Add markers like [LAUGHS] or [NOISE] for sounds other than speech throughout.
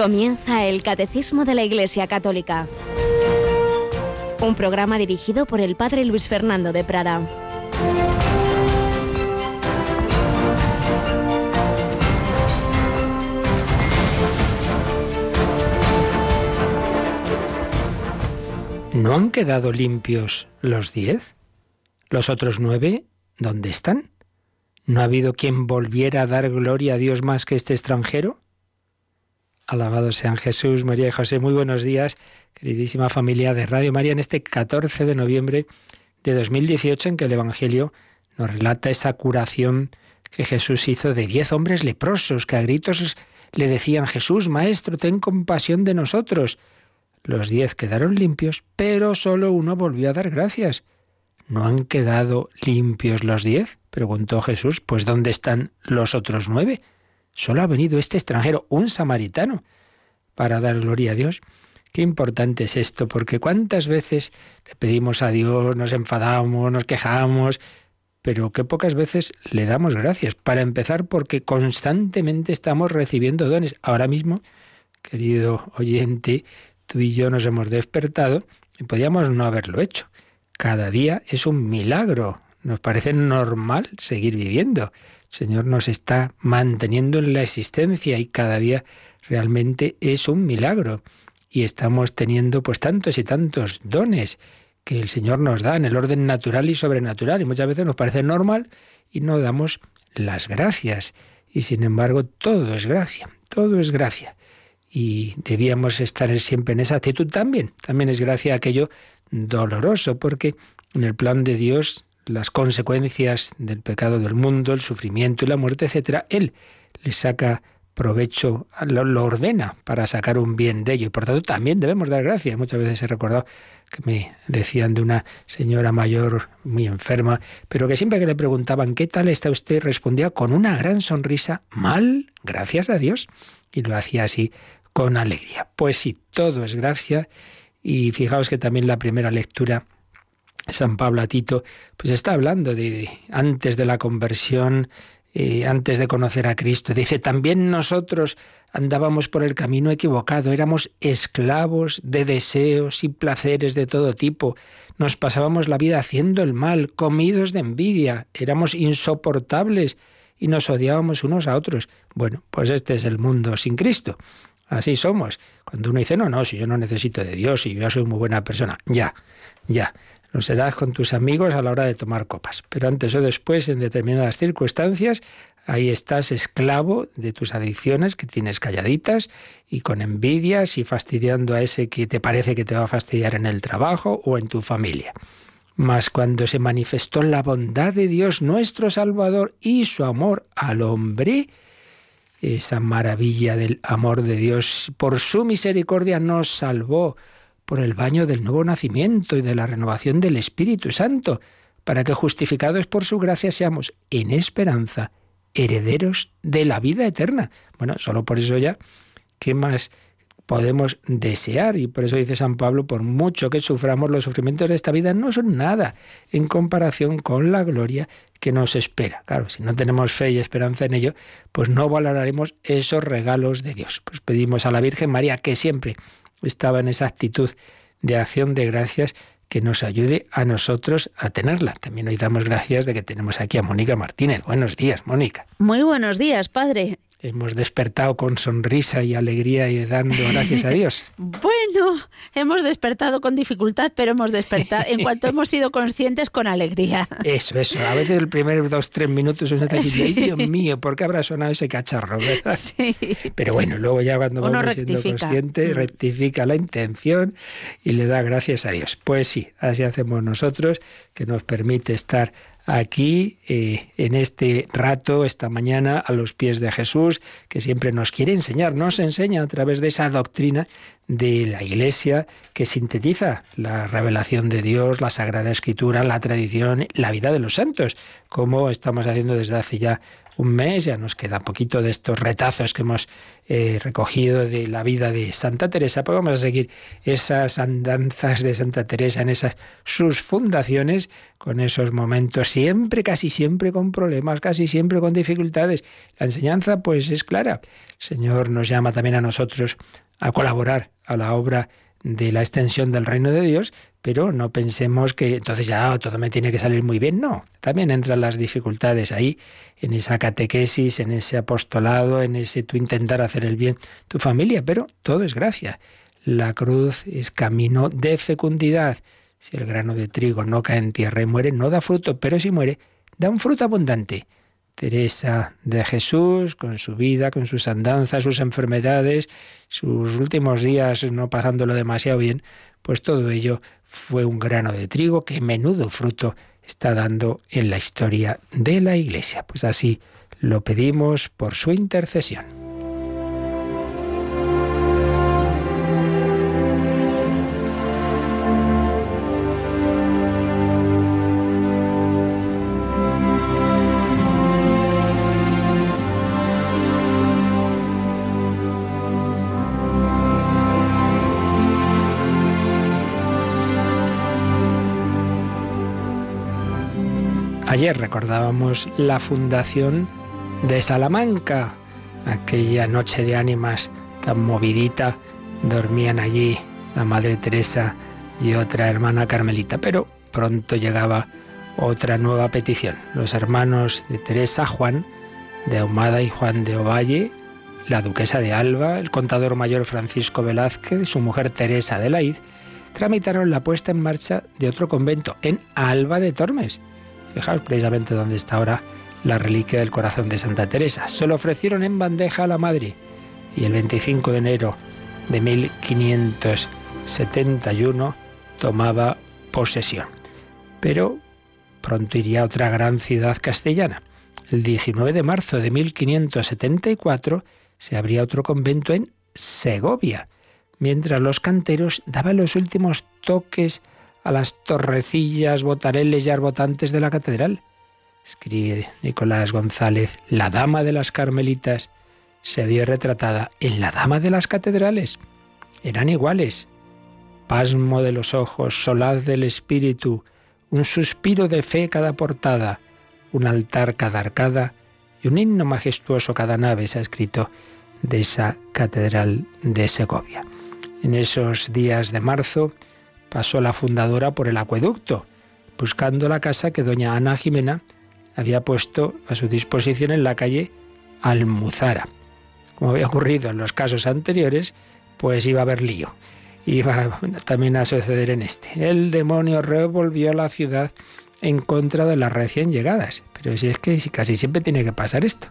Comienza el Catecismo de la Iglesia Católica. Un programa dirigido por el Padre Luis Fernando de Prada. ¿No han quedado limpios los diez? ¿Los otros nueve dónde están? ¿No ha habido quien volviera a dar gloria a Dios más que este extranjero? Alabado sean Jesús, María y José. Muy buenos días, queridísima familia de Radio María, en este 14 de noviembre de 2018 en que el Evangelio nos relata esa curación que Jesús hizo de diez hombres leprosos que a gritos le decían, Jesús, Maestro, ten compasión de nosotros. Los diez quedaron limpios, pero solo uno volvió a dar gracias. ¿No han quedado limpios los diez? preguntó Jesús. Pues ¿dónde están los otros nueve? Solo ha venido este extranjero, un samaritano, para dar gloria a Dios. Qué importante es esto, porque cuántas veces le pedimos a Dios, nos enfadamos, nos quejamos, pero qué pocas veces le damos gracias. Para empezar, porque constantemente estamos recibiendo dones. Ahora mismo, querido oyente, tú y yo nos hemos despertado y podíamos no haberlo hecho cada día es un milagro. Nos parece normal seguir viviendo. Señor nos está manteniendo en la existencia y cada día realmente es un milagro. Y estamos teniendo pues tantos y tantos dones que el Señor nos da en el orden natural y sobrenatural. Y muchas veces nos parece normal y no damos las gracias. Y sin embargo, todo es gracia, todo es gracia. Y debíamos estar siempre en esa actitud también. También es gracia aquello doloroso, porque en el plan de Dios las consecuencias del pecado del mundo, el sufrimiento y la muerte, etcétera, Él le saca provecho, lo, ordena para sacar un bien de ello. Y por tanto también debemos dar gracias. Muchas veces he recordado que me decían de una señora mayor muy enferma, pero que siempre que le preguntaban ¿qué tal está usted? respondía con una gran sonrisa, mal, gracias a Dios. Y lo hacía así con alegría. Pues sí, todo es gracia y fijaos que también la primera lectura, San Pablo a Tito, pues está hablando de antes de la conversión, eh, antes de conocer a Cristo. Dice, también nosotros andábamos por el camino equivocado, éramos esclavos de deseos y placeres de todo tipo, nos pasábamos la vida haciendo el mal, comidos de envidia, éramos insoportables y nos odiábamos unos a otros. Bueno, pues este es el mundo sin Cristo. Así somos. Cuando uno dice, no, no, si yo no necesito de Dios, si yo soy muy buena persona, ya, ya. Lo serás con tus amigos a la hora de tomar copas. Pero antes o después, en determinadas circunstancias, ahí estás esclavo de tus adicciones que tienes calladitas y con envidias y fastidiando a ese que te parece que te va a fastidiar en el trabajo o en tu familia. Mas cuando se manifestó la bondad de Dios nuestro Salvador y su amor al hombre, esa maravilla del amor de Dios. Por su misericordia nos salvó por el baño del nuevo nacimiento y de la renovación del Espíritu Santo, para que justificados por su gracia seamos en esperanza herederos de la vida eterna. Bueno, solo por eso ya, ¿qué más podemos desear. Y por eso dice San Pablo, por mucho que suframos, los sufrimientos de esta vida no son nada en comparación con la gloria que nos espera. Claro, si no tenemos fe y esperanza en ello, pues no valoraremos esos regalos de Dios. Pues pedimos a la Virgen María, que siempre estaba en esa actitud de acción de gracias, que nos ayude a nosotros a tenerla. También hoy damos gracias de que tenemos aquí a Mónica Martínez. Buenos días, Mónica. Muy buenos días, padre hemos despertado con sonrisa y alegría y dando gracias a Dios. [LAUGHS] bueno, hemos despertado con dificultad, pero hemos despertado en cuanto hemos sido conscientes con alegría. Eso, eso. A veces el primer dos, tres minutos uno está diciendo, Dios mío, ¿por qué habrá sonado ese cacharro? Sí. Pero bueno, luego ya cuando vamos siendo conscientes, mm. rectifica la intención y le da gracias a Dios. Pues sí, así hacemos nosotros, que nos permite estar aquí eh, en este rato, esta mañana, a los pies de Jesús, que siempre nos quiere enseñar, nos enseña a través de esa doctrina de la Iglesia que sintetiza la revelación de Dios, la Sagrada Escritura, la tradición, la vida de los santos, como estamos haciendo desde hace ya un mes, ya nos queda poquito de estos retazos que hemos eh, recogido de la vida de Santa Teresa, pues vamos a seguir esas andanzas de Santa Teresa en esas sus fundaciones, con esos momentos siempre, casi siempre con problemas, casi siempre con dificultades. La enseñanza pues es clara. El Señor nos llama también a nosotros a colaborar a la obra de la extensión del reino de Dios, pero no pensemos que entonces ya todo me tiene que salir muy bien. No, también entran las dificultades ahí, en esa catequesis, en ese apostolado, en ese tu intentar hacer el bien tu familia, pero todo es gracia. La cruz es camino de fecundidad. Si el grano de trigo no cae en tierra y muere, no da fruto, pero si muere, da un fruto abundante. Teresa de Jesús, con su vida, con sus andanzas, sus enfermedades, sus últimos días no pasándolo demasiado bien, pues todo ello fue un grano de trigo que menudo fruto está dando en la historia de la Iglesia. Pues así lo pedimos por su intercesión. Recordábamos la fundación de Salamanca, aquella noche de ánimas tan movidita, dormían allí la Madre Teresa y otra hermana Carmelita, pero pronto llegaba otra nueva petición. Los hermanos de Teresa, Juan de Ahumada y Juan de Ovalle, la duquesa de Alba, el contador mayor Francisco Velázquez, su mujer Teresa de Laid, tramitaron la puesta en marcha de otro convento en Alba de Tormes Fijaos precisamente dónde está ahora la reliquia del corazón de Santa Teresa. Se lo ofrecieron en bandeja a la madre y el 25 de enero de 1571 tomaba posesión. Pero pronto iría a otra gran ciudad castellana. El 19 de marzo de 1574 se abría otro convento en Segovia, mientras los canteros daban los últimos toques a las torrecillas, botareles y arbotantes de la catedral. Escribe Nicolás González, la dama de las carmelitas se vio retratada en la dama de las catedrales. Eran iguales. Pasmo de los ojos, solaz del espíritu, un suspiro de fe cada portada, un altar cada arcada y un himno majestuoso cada nave, se ha escrito de esa catedral de Segovia. En esos días de marzo, pasó la fundadora por el acueducto, buscando la casa que doña Ana Jimena había puesto a su disposición en la calle Almuzara. Como había ocurrido en los casos anteriores, pues iba a haber lío. Iba también a suceder en este. El demonio revolvió la ciudad en contra de las recién llegadas. Pero si es que casi siempre tiene que pasar esto.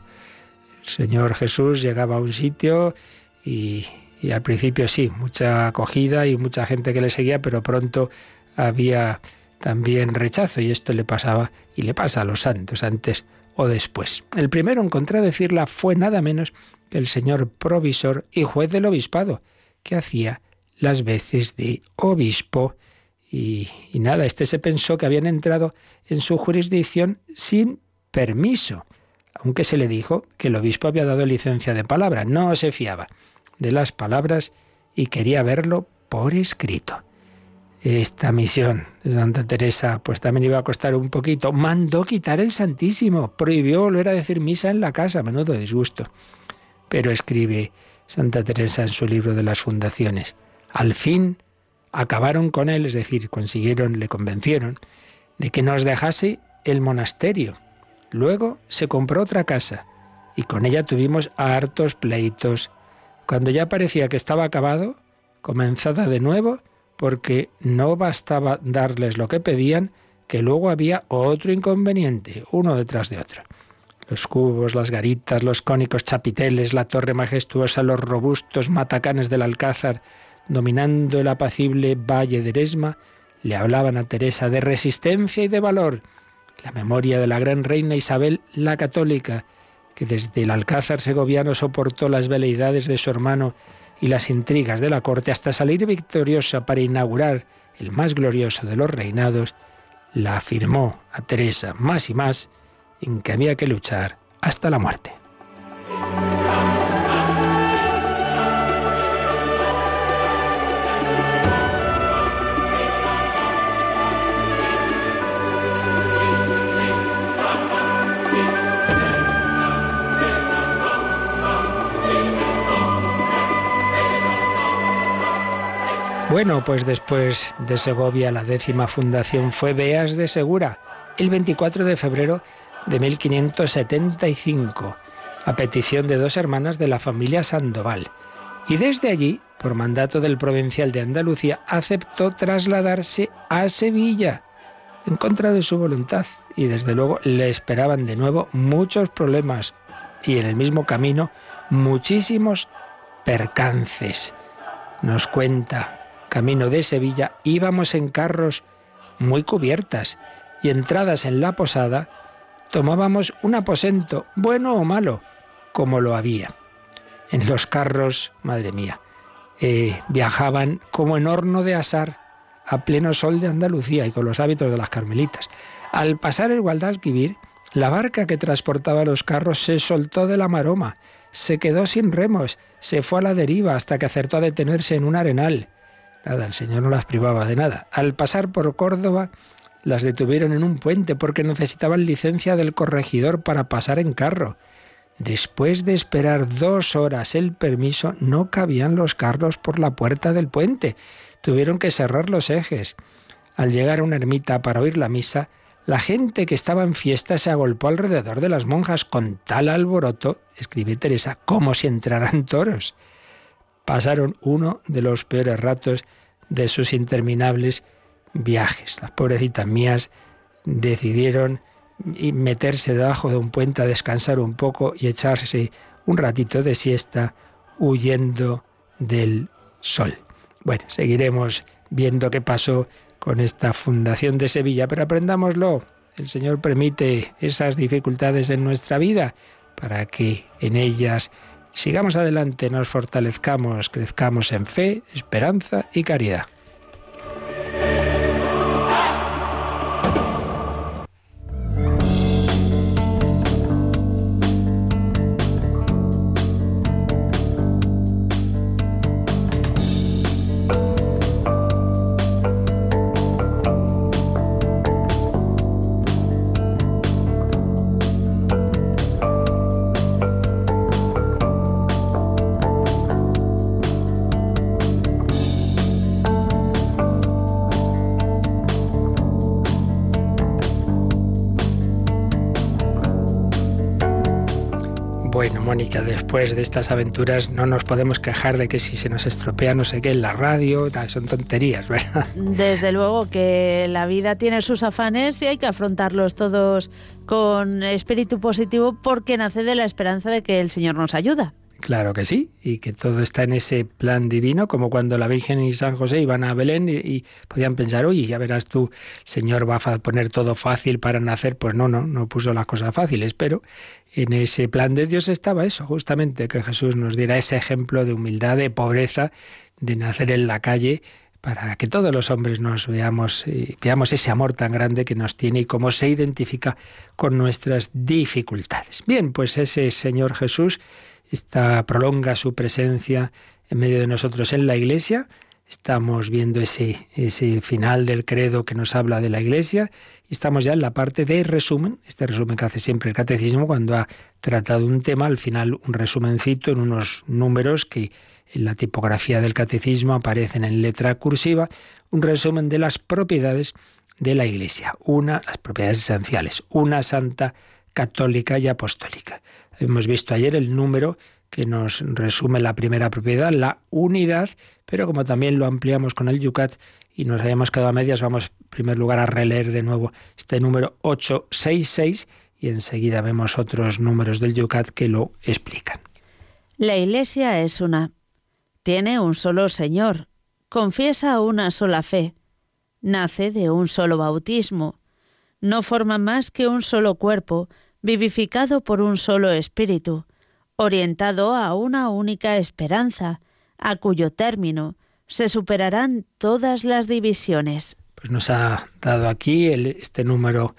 El Señor Jesús llegaba a un sitio y, y al principio sí, mucha acogida y mucha gente que le seguía, pero pronto había también rechazo y esto le pasaba y le pasa a los santos antes o después. El primero en contradecirla fue nada menos que el señor provisor y juez del obispado, que hacía las veces de obispo y, nada, este se pensó que habían entrado en su jurisdicción sin permiso, aunque se le dijo que el obispo había dado licencia de palabra, no se fiaba de las palabras y quería verlo por escrito. Esta misión de Santa Teresa pues también iba a costar un poquito. Mandó quitar el Santísimo, prohibió volver a decir misa en la casa, menudo disgusto. Pero escribe Santa Teresa en su libro de las fundaciones. Al fin acabaron con él, es decir, consiguieron, le convencieron, de que nos dejase el monasterio. Luego se compró otra casa y con ella tuvimos hartos pleitos cuando ya parecía que estaba acabado, comenzada de nuevo, porque no bastaba darles lo que pedían, que luego había otro inconveniente, uno detrás de otro. Los cubos, las garitas, los cónicos chapiteles, la torre majestuosa, los robustos matacanes del Alcázar, dominando el apacible valle de Eresma, le hablaban a Teresa de resistencia y de valor. La memoria de la gran reina Isabel la Católica, que desde el Alcázar segoviano soportó las veleidades de su hermano y las intrigas de la corte hasta salir victoriosa para inaugurar el más glorioso de los reinados, la afirmó a Teresa más y más en que había que luchar hasta la muerte. Bueno, pues después de Segovia la décima fundación fue Beas de Segura, el 24 de febrero de 1575, a petición de dos hermanas de la familia Sandoval. Y desde allí, por mandato del provincial de Andalucía, aceptó trasladarse a Sevilla, en contra de su voluntad. Y desde luego le esperaban de nuevo muchos problemas y en el mismo camino muchísimos percances. Nos cuenta camino de Sevilla, íbamos en carros muy cubiertas y entradas en la posada, tomábamos un aposento, bueno o malo, como lo había. En los carros, madre mía, eh, viajaban como en horno de asar a pleno sol de Andalucía y con los hábitos de las carmelitas. Al pasar el Guadalquivir, la barca que transportaba los carros se soltó de la maroma, se quedó sin remos, se fue a la deriva hasta que acertó a detenerse en un arenal. Nada, el Señor no las privaba de nada. Al pasar por Córdoba, las detuvieron en un puente porque necesitaban licencia del corregidor para pasar en carro. Después de esperar dos horas el permiso, no cabían los carros por la puerta del puente. Tuvieron que cerrar los ejes. Al llegar a una ermita para oír la misa, la gente que estaba en fiesta se agolpó alrededor de las monjas con tal alboroto, escribe Teresa, como si entraran toros pasaron uno de los peores ratos de sus interminables viajes. Las pobrecitas mías decidieron meterse debajo de un puente a descansar un poco y echarse un ratito de siesta huyendo del sol. Bueno, seguiremos viendo qué pasó con esta fundación de Sevilla, pero aprendámoslo. El Señor permite esas dificultades en nuestra vida para que en ellas Sigamos adelante, nos fortalezcamos, crezcamos en fe, esperanza y caridad. Después de estas aventuras no nos podemos quejar de que si se nos estropea no sé qué en la radio, son tonterías, [LAUGHS] ¿verdad? Desde luego que la vida tiene sus afanes y hay que afrontarlos todos con espíritu positivo porque nace de la esperanza de que el Señor nos ayuda. Claro que sí, y que todo está en ese plan divino, como cuando la Virgen y San José iban a Belén y, podían pensar, uy, ya verás tú, Señor va a poner todo fácil para nacer. Pues no, no, no puso las cosas fáciles, pero en ese plan de Dios estaba eso, justamente, que Jesús nos diera ese ejemplo de humildad, de pobreza, de nacer en la calle, para que todos los hombres nos veamos, y veamos ese amor tan grande que nos tiene y cómo se identifica con nuestras dificultades. Bien, pues ese Señor Jesús está, prolonga su presencia en medio de nosotros en la Iglesia. Estamos viendo ese, ese final del credo que nos habla de la Iglesia y estamos ya en la parte de resumen, este resumen que hace siempre el catecismo cuando ha tratado un tema, al final un resumencito en unos números que en la tipografía del catecismo aparecen en letra cursiva, un resumen de las propiedades de la Iglesia, una, las propiedades esenciales, una santa católica y apostólica. Hemos visto ayer el número que nos resume la primera propiedad, la unidad, pero como también lo ampliamos con el Yucat y nos habíamos quedado a medias, vamos en primer lugar a releer de nuevo este número 866 y enseguida vemos otros números del Yucat que lo explican. La Iglesia es una. Tiene un solo Señor. Confiesa una sola fe. Nace de un solo bautismo. No forma más que un solo cuerpo vivificado por un solo espíritu, orientado a una única esperanza, a cuyo término se superarán todas las divisiones. Pues nos ha dado aquí este número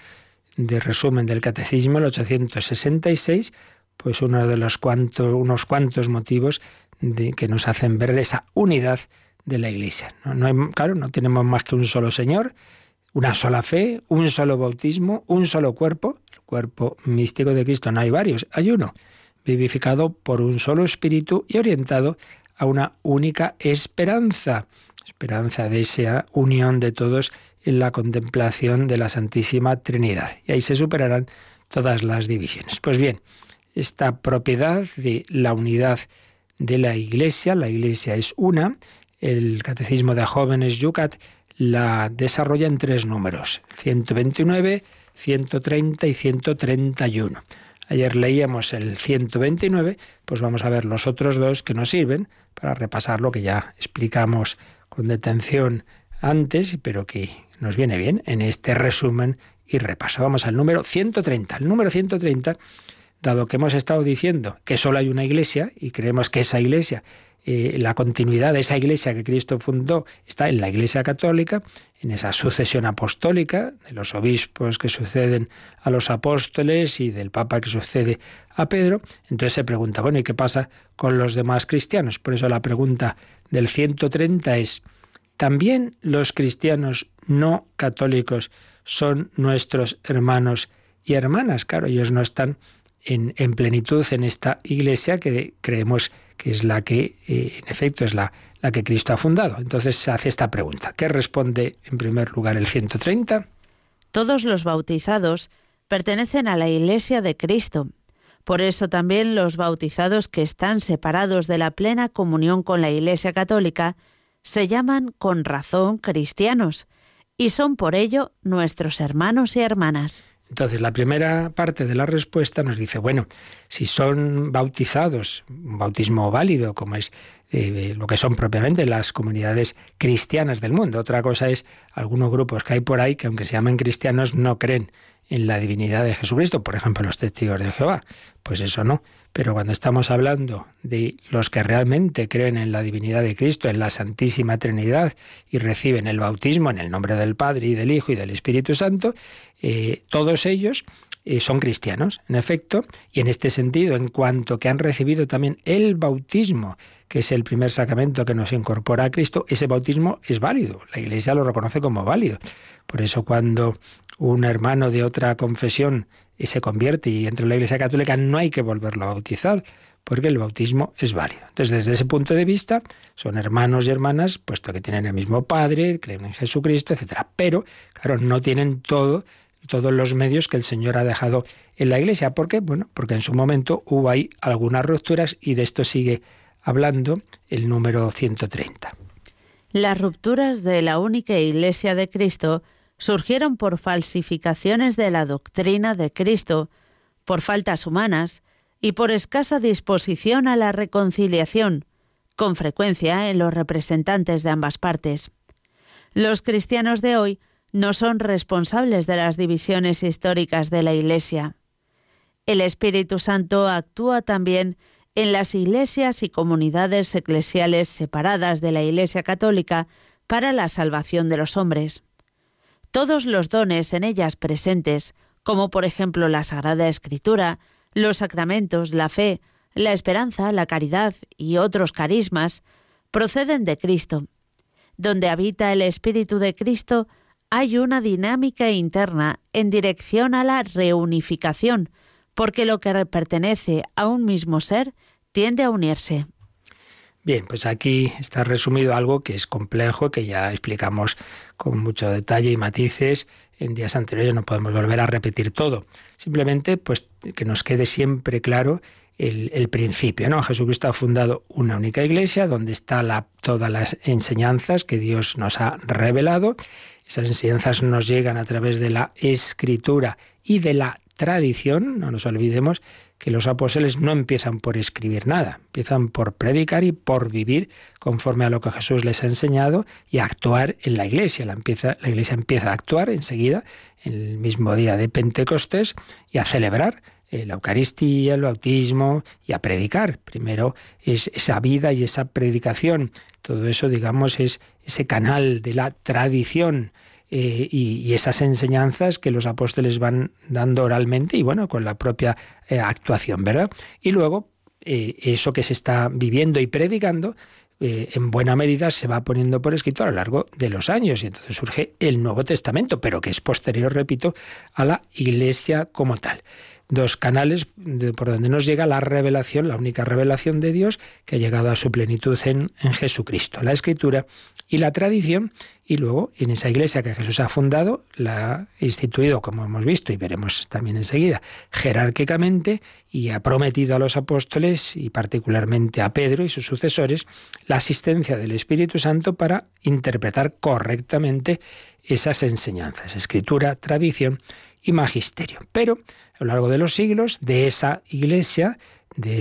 de resumen del Catecismo, el 866, pues uno de los cuantos, unos cuantos motivos de, que nos hacen ver esa unidad de la Iglesia. No, claro, no tenemos más que un solo Señor, una sola fe, un solo bautismo, un solo cuerpo. Cuerpo místico de Cristo no hay varios, hay uno, vivificado por un solo espíritu y orientado a una única esperanza, esperanza de esa unión de todos en la contemplación de la Santísima Trinidad. Y ahí se superarán todas las divisiones. Pues bien, esta propiedad de la unidad de la Iglesia, la Iglesia es una, el Catecismo de Jóvenes Yucat la desarrolla en tres números, 129, 130 y 131. Ayer leíamos el 129, pues vamos a ver los otros dos que nos sirven para repasar lo que ya explicamos con detención antes, pero que nos viene bien en este resumen y repaso. Vamos al número 130. El número 130, dado que hemos estado diciendo que solo hay una iglesia y creemos que esa iglesia, eh, la continuidad de esa iglesia que Cristo fundó está en la iglesia católica, en esa sucesión apostólica de los obispos que suceden a los apóstoles y del Papa que sucede a Pedro, entonces se pregunta, bueno, ¿y qué pasa con los demás cristianos? Por eso la pregunta del 130 es, también los cristianos no católicos son nuestros hermanos y hermanas. Claro, ellos no están en, plenitud en esta iglesia que creemos es la que, eh, en efecto, es la, la que Cristo ha fundado. Entonces se hace esta pregunta. ¿Qué responde en primer lugar el 130? Todos los bautizados pertenecen a la iglesia de Cristo. Por eso también los bautizados que están separados de la plena comunión con la Iglesia Católica se llaman con razón cristianos y son por ello nuestros hermanos y hermanas. Entonces, la primera parte de la respuesta nos dice, bueno, si son bautizados, un bautismo válido, como es eh, lo que son propiamente las comunidades cristianas del mundo. Otra cosa es algunos grupos que hay por ahí que, aunque se llamen cristianos, no creen en la divinidad de Jesucristo, por ejemplo, los testigos de Jehová. Pues eso no. Pero cuando estamos hablando de los que realmente creen en la divinidad de Cristo, en la Santísima Trinidad y reciben el bautismo en el nombre del Padre y del Hijo y del Espíritu Santo, eh, todos ellos eh, son cristianos, en efecto, y en este sentido, en cuanto que han recibido también el bautismo, que es el primer sacramento que nos incorpora a Cristo, ese bautismo es válido. La Iglesia lo reconoce como válido. Por eso cuando un hermano de otra confesión y se convierte y entra en la Iglesia Católica, no hay que volverlo a bautizar, porque el bautismo es válido. Entonces, desde ese punto de vista, son hermanos y hermanas, puesto que tienen el mismo Padre, creen en Jesucristo, etc. Pero, claro, no tienen todo, todos los medios que el Señor ha dejado en la Iglesia. ¿Por qué? Bueno, porque en su momento hubo ahí algunas rupturas y de esto sigue hablando el número 130. Las rupturas de la única Iglesia de Cristo surgieron por falsificaciones de la doctrina de Cristo, por faltas humanas y por escasa disposición a la reconciliación, con frecuencia en los representantes de ambas partes. Los cristianos de hoy no son responsables de las divisiones históricas de la Iglesia. El Espíritu Santo actúa también en las iglesias y comunidades eclesiales separadas de la Iglesia Católica para la salvación de los hombres. Todos los dones en ellas presentes, como por ejemplo la Sagrada Escritura, los sacramentos, la fe, la esperanza, la caridad y otros carismas, proceden de Cristo. Donde habita el Espíritu de Cristo, hay una dinámica interna en dirección a la reunificación, porque lo que pertenece a un mismo ser tiende a unirse. Bien, pues aquí está resumido algo que es complejo, que ya explicamos con mucho detalle y matices en días anteriores, no podemos volver a repetir todo. Simplemente, pues que nos quede siempre claro el, principio. ¿no? Jesucristo ha fundado una única iglesia donde está la, todas las enseñanzas que Dios nos ha revelado. Esas enseñanzas nos llegan a través de la escritura y de la tradición, no nos olvidemos que los apóstoles no empiezan por escribir nada, empiezan por predicar y por vivir conforme a lo que Jesús les ha enseñado y actuar en la iglesia. La, la iglesia empieza a actuar enseguida, el mismo día de Pentecostés, y a celebrar la Eucaristía, el bautismo y a predicar. Primero es esa vida y esa predicación. Todo eso, digamos, es ese canal de la tradición eh, y, esas enseñanzas que los apóstoles van dando oralmente y bueno, con la propia eh, actuación, ¿verdad? Y luego, eh, eso que se está viviendo y predicando, en buena medida se va poniendo por escrito a lo largo de los años y entonces surge el Nuevo Testamento, pero que es posterior, repito, a la Iglesia como tal dos canales por donde nos llega la revelación, la única revelación de Dios que ha llegado a su plenitud en, en, Jesucristo, la escritura y la tradición, y luego en esa iglesia que Jesús ha fundado, la ha instituido, como hemos visto y veremos también enseguida, jerárquicamente y ha prometido a los apóstoles y particularmente a Pedro y sus sucesores la asistencia del Espíritu Santo para interpretar correctamente esas enseñanzas, escritura, tradición y magisterio. Pero a lo largo de los siglos de esa iglesia, de,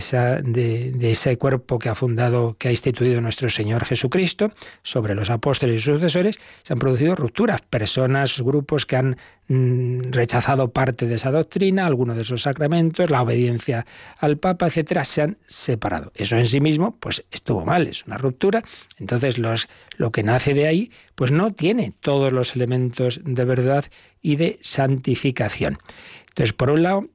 ese cuerpo que ha fundado, que ha instituido nuestro Señor Jesucristo, sobre los apóstoles y sus sucesores, se han producido rupturas. Personas, grupos que han mm, rechazado parte de esa doctrina, algunos de esos sacramentos, la obediencia al Papa, etcétera, se han separado. Eso en sí mismo, pues estuvo mal, es una ruptura. Entonces, lo que nace de ahí, pues no tiene todos los elementos de verdad y de santificación. Entonces, por un lado,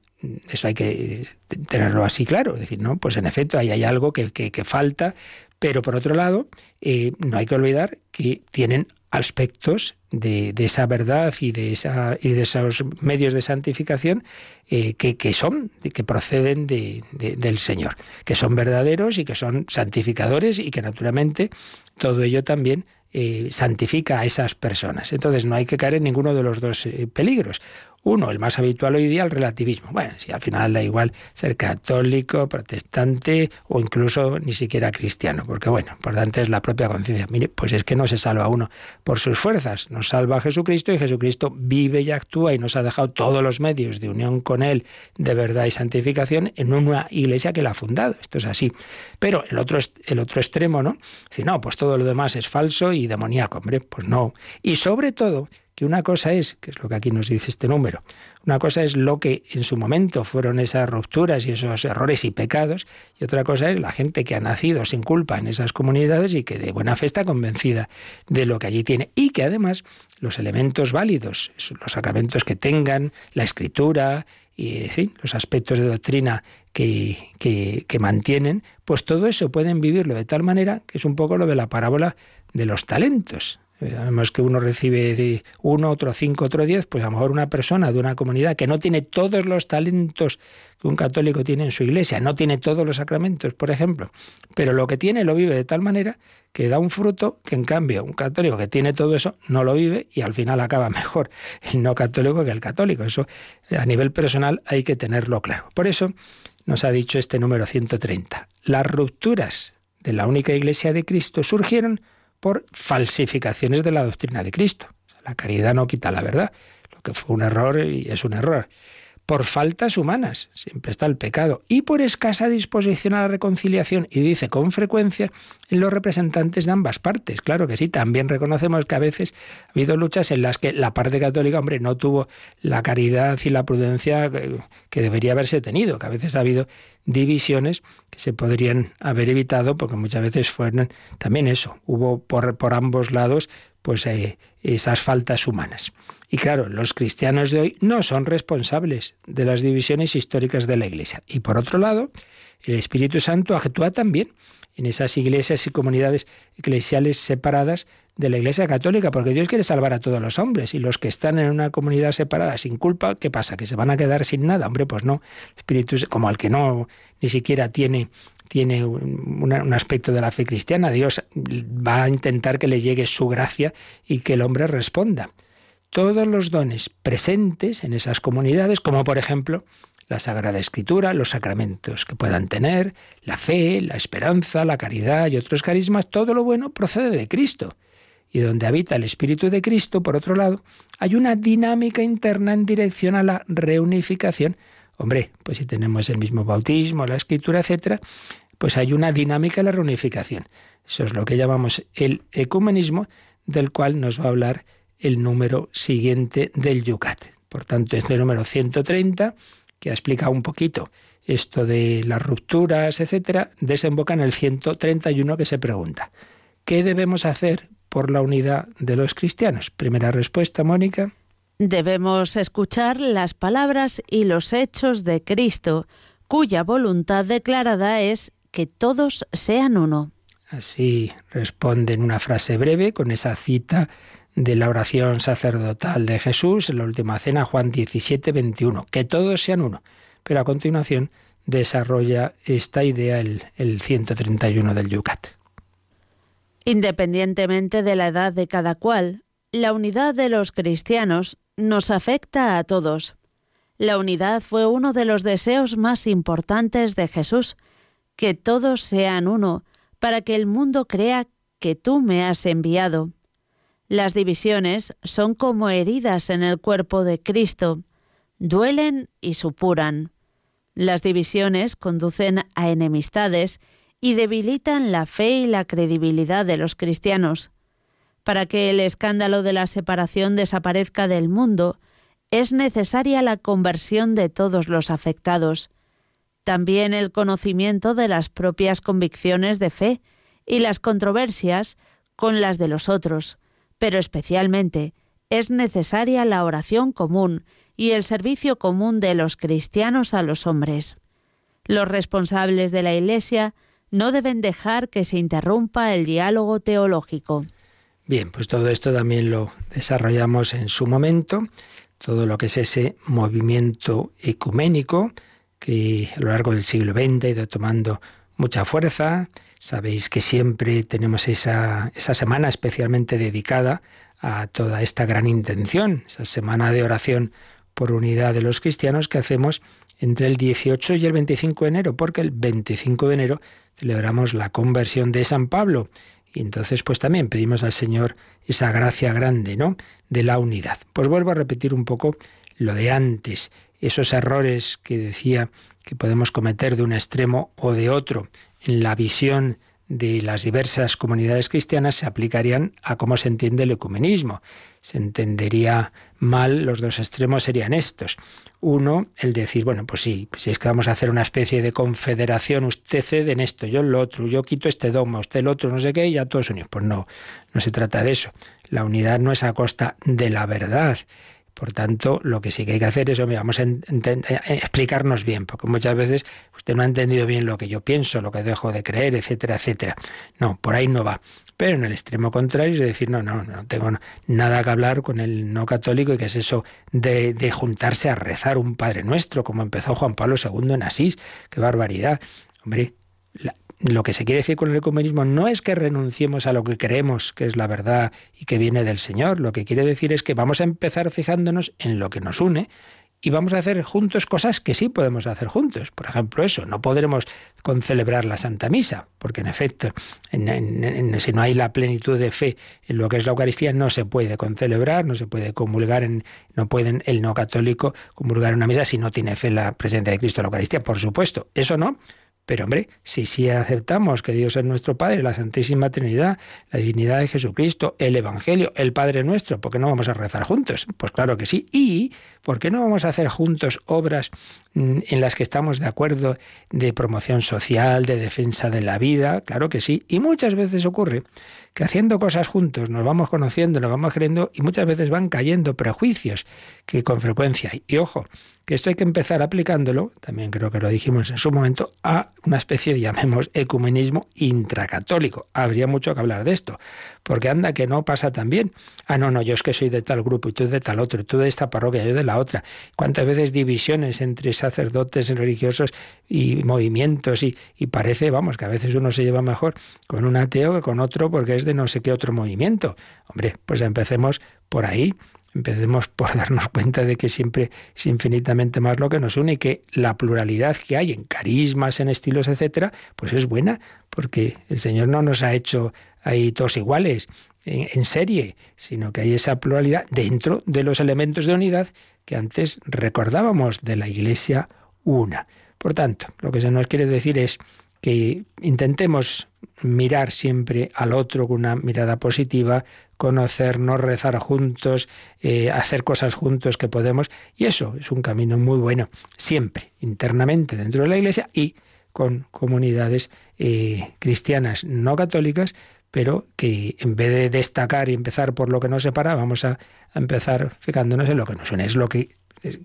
eso hay que tenerlo así claro, es decir, no, pues en efecto ahí hay algo que, falta, pero por otro lado, eh, no hay que olvidar que tienen aspectos de, esa verdad y de, esa, y de esos medios de santificación eh, que, son, que proceden del Señor, que son verdaderos y que son santificadores y que naturalmente todo ello también eh, santifica a esas personas. Entonces no hay que caer en ninguno de los dos peligros. Uno, el más habitual hoy día, el relativismo. Bueno, si al final da igual ser católico, protestante o incluso ni siquiera cristiano, porque bueno, importante es la propia conciencia. Mire, pues es que no se salva uno por sus fuerzas, nos salva Jesucristo y Jesucristo vive y actúa y nos ha dejado todos los medios de unión con Él, de verdad y santificación, en una iglesia que la ha fundado. Esto es así. Pero el otro, el otro extremo, ¿no? Si no, pues todo lo demás es falso y demoníaco, hombre, pues no. Y sobre todo, que una cosa es, que es lo que aquí nos dice este número, una cosa es lo que en su momento fueron esas rupturas y esos errores y pecados, y otra cosa es la gente que ha nacido sin culpa en esas comunidades y que de buena fe está convencida de lo que allí tiene, y que además los elementos válidos, los sacramentos que tengan, la escritura, y en fin, los aspectos de doctrina que, que, que, mantienen, pues todo eso pueden vivirlo de tal manera que es un poco lo de la parábola de los talentos. Eh, además que uno recibe de uno, otro cinco, otro diez, pues a lo mejor una persona de una comunidad que no tiene todos los talentos que un católico tiene en su iglesia, no tiene todos los sacramentos, por ejemplo, pero lo que tiene lo vive de tal manera que da un fruto que en cambio un católico que tiene todo eso no lo vive y al final acaba [LAUGHS] mejor el no católico que el católico. Eso a nivel personal hay que tenerlo claro. Por eso nos ha dicho este número 130. Las rupturas de la única iglesia de Cristo surgieron por falsificaciones de la doctrina de Cristo. La caridad no quita la verdad. Lo que fue un error y es un error por faltas humanas, siempre está el pecado, y por escasa disposición a la reconciliación, y dice con frecuencia en los representantes de ambas partes. Claro que sí, también reconocemos que a veces ha habido luchas en las que la parte católica, hombre, no tuvo la caridad y la prudencia que debería haberse tenido, que a veces ha habido divisiones que se podrían haber evitado, porque muchas veces fueron también eso, hubo por, por ambos lados pues eh, esas faltas humanas. Y claro, los cristianos de hoy no son responsables de las divisiones históricas de la Iglesia. Y por otro lado, el Espíritu Santo actúa también en esas iglesias y comunidades eclesiales separadas de la Iglesia Católica, porque Dios quiere salvar a todos los hombres y los que están en una comunidad separada sin culpa, ¿qué pasa? ¿Que se van a quedar sin nada? Hombre, pues no. Espíritu, como al que no ni siquiera tiene tiene un, un, aspecto de la fe cristiana, Dios va a intentar que le llegue su gracia y que el hombre responda todos los dones presentes en esas comunidades, como por ejemplo la Sagrada Escritura, los sacramentos que puedan tener, la fe, la esperanza, la caridad y otros carismas, todo lo bueno procede de Cristo. Y donde habita el Espíritu de Cristo, por otro lado, hay una dinámica interna en dirección a la reunificación. Hombre, pues si tenemos el mismo bautismo, la escritura, etcétera, pues hay una dinámica en la reunificación. Eso es lo que llamamos el ecumenismo, del cual nos va a hablar el número siguiente del Yucat. Por tanto, este número 130, que ha explicado un poquito esto de las rupturas, etcétera, desemboca en el 131 que se pregunta: ¿qué debemos hacer por la unidad de los cristianos? Primera respuesta, Mónica. Debemos escuchar las palabras y los hechos de Cristo, cuya voluntad declarada es que todos sean uno. Así responde en una frase breve con esa cita de la oración sacerdotal de Jesús en la última cena, Juan 17, 21, que todos sean uno. Pero a continuación desarrolla esta idea el, el 131 del Yucat. Independientemente de la edad de cada cual, la unidad de los cristianos nos afecta a todos. La unidad fue uno de los deseos más importantes de Jesús, que todos sean uno, para que el mundo crea que tú me has enviado. Las divisiones son como heridas en el cuerpo de Cristo, duelen y supuran. Las divisiones conducen a enemistades y debilitan la fe y la credibilidad de los cristianos. Para que el escándalo de la separación desaparezca del mundo, es necesaria la conversión de todos los afectados, también el conocimiento de las propias convicciones de fe y las controversias con las de los otros, pero especialmente es necesaria la oración común y el servicio común de los cristianos a los hombres. Los responsables de la Iglesia no deben dejar que se interrumpa el diálogo teológico. Bien, pues todo esto también lo desarrollamos en su momento, todo lo que es ese movimiento ecuménico que a lo largo del siglo XX ha ido tomando mucha fuerza, Sabéis que siempre tenemos esa, semana especialmente dedicada a toda esta gran intención, esa semana de oración por unidad de los cristianos que hacemos entre el 18 y el 25 de enero, porque el 25 de enero celebramos la conversión de San Pablo. Y entonces pues también pedimos al Señor esa gracia grande, ¿no? De la unidad. Pues vuelvo a repetir un poco lo de antes, esos errores que decía que podemos cometer de un extremo o de otro la visión de las diversas comunidades cristianas se aplicarían a cómo se entiende el ecumenismo. Se entendería mal, los dos extremos serían estos. Uno, el decir, bueno, pues sí, si es que vamos a hacer una especie de confederación, usted cede en esto, yo en lo otro, yo quito este dogma, usted el otro, no sé qué, y ya todos unidos. Pues no, no se trata de eso. La unidad no es a costa de la verdad. Por tanto, lo que sí que hay que hacer es, vamos a explicarnos bien, porque muchas veces usted no ha entendido bien lo que yo pienso, lo que dejo de creer, etcétera, etcétera. No, por ahí no va. Pero en el extremo contrario es decir, no, no, no tengo nada que hablar con el no católico y que es eso de, de juntarse a rezar un Padre Nuestro, como empezó Juan Pablo II en Asís. ¡Qué barbaridad! Hombre, lo que se quiere decir con el ecumenismo no es que renunciemos a lo que creemos que es la verdad y que viene del Señor. Lo que quiere decir es que vamos a empezar fijándonos en lo que nos une y vamos a hacer juntos cosas que sí podemos hacer juntos. Por ejemplo, eso, no podremos concelebrar la Santa Misa, porque en efecto, si no hay la plenitud de fe en lo que es la Eucaristía, no se puede concelebrar, no se puede comulgar, en, no pueden el no católico comulgar en una misa si no tiene fe en la presencia de Cristo en la Eucaristía, por supuesto. Eso no, pero hombre, si sí aceptamos que Dios es nuestro Padre, la Santísima Trinidad, la divinidad de Jesucristo, el Evangelio, el Padre nuestro, ¿por qué no vamos a rezar juntos? Pues claro que sí. ¿Y por qué no vamos a hacer juntos obras mm, en las que estamos de acuerdo de promoción social, de defensa de la vida? Claro que sí. Y muchas veces ocurre que haciendo cosas juntos nos vamos conociendo, nos vamos creyendo y muchas veces van cayendo prejuicios que con frecuencia hay. Y ojo, que esto hay que empezar aplicándolo, también creo que lo dijimos en su momento, a una especie de, llamemos, ecumenismo intracatólico. Habría mucho que hablar de esto, porque anda que no pasa tan bien. Ah, no, no, yo es que soy de tal grupo y tú de tal otro, y tú de esta parroquia, yo de la otra. ¿Cuántas veces divisiones entre sacerdotes religiosos y movimientos? Y, y parece, vamos, que a veces uno se lleva mejor con un ateo que con otro porque es de no sé qué otro movimiento. Hombre, pues empecemos por ahí empecemos por [LAUGHS] darnos cuenta de que siempre es infinitamente más lo que nos une y que la pluralidad que hay en carismas, en estilos, etcétera, pues es buena, porque el Señor no nos ha hecho ahí todos iguales en, en serie, sino que hay esa pluralidad dentro de los elementos de unidad que antes recordábamos de la Iglesia una. Por tanto, lo que se nos quiere decir es que intentemos mirar siempre al otro con una mirada positiva, conocernos, rezar juntos, eh, hacer cosas juntos que podemos. Y eso es un camino muy bueno, siempre, internamente dentro de la Iglesia y con comunidades eh, cristianas no católicas, pero que en vez de destacar y empezar por lo que nos separa, vamos a, empezar fijándonos en lo que nos une. Es lo que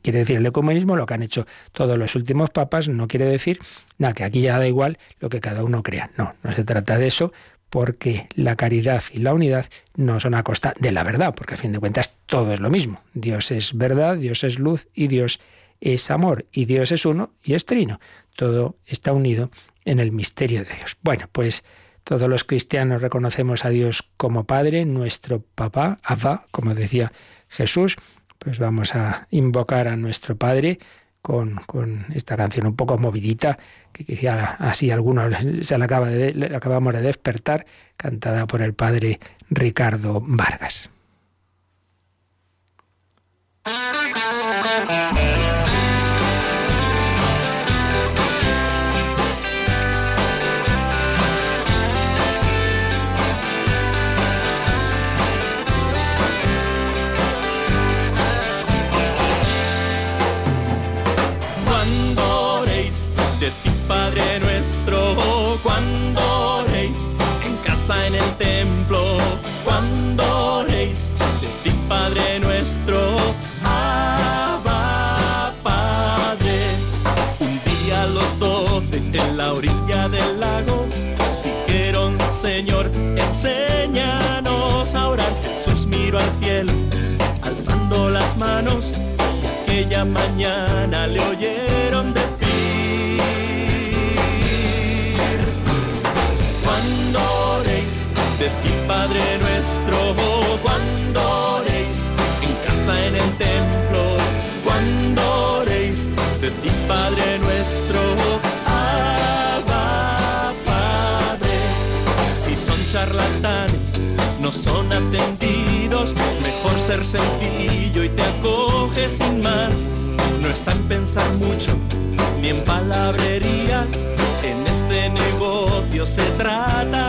quiere decir el ecumenismo, lo que han hecho todos los últimos papas, no quiere decir nada, que aquí ya da igual lo que cada uno crea. No, no se trata de eso, porque la caridad y la unidad no son a costa de la verdad, porque a fin de cuentas todo es lo mismo. Dios es verdad, Dios es luz y Dios es amor, y Dios es uno y es trino. Todo está unido en el misterio de Dios. Bueno, pues todos los cristianos reconocemos a Dios como Padre, nuestro papá, Abba, como decía Jesús, pues vamos a invocar a nuestro Padre con, con, esta canción un poco movidita, que quizá así algunos se la acaba de, acabamos de despertar, cantada por el Padre Ricardo Vargas. Las manos, y aquella mañana le oyeron decir, cuando oréis, decid Padre nuestro, cuando oréis, en casa, en el templo, cuando oréis, decid Padre nuestro, charlatanes no son atendidos. Ser sencillo y te acoges sin más. No está en pensar mucho ni en palabrerías. En este negocio se trata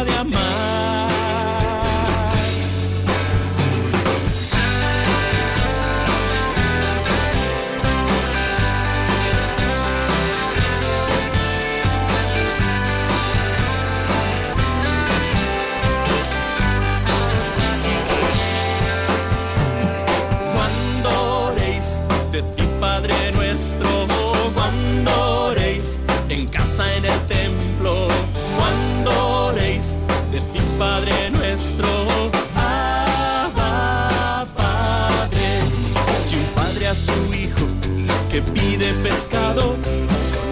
pide pescado,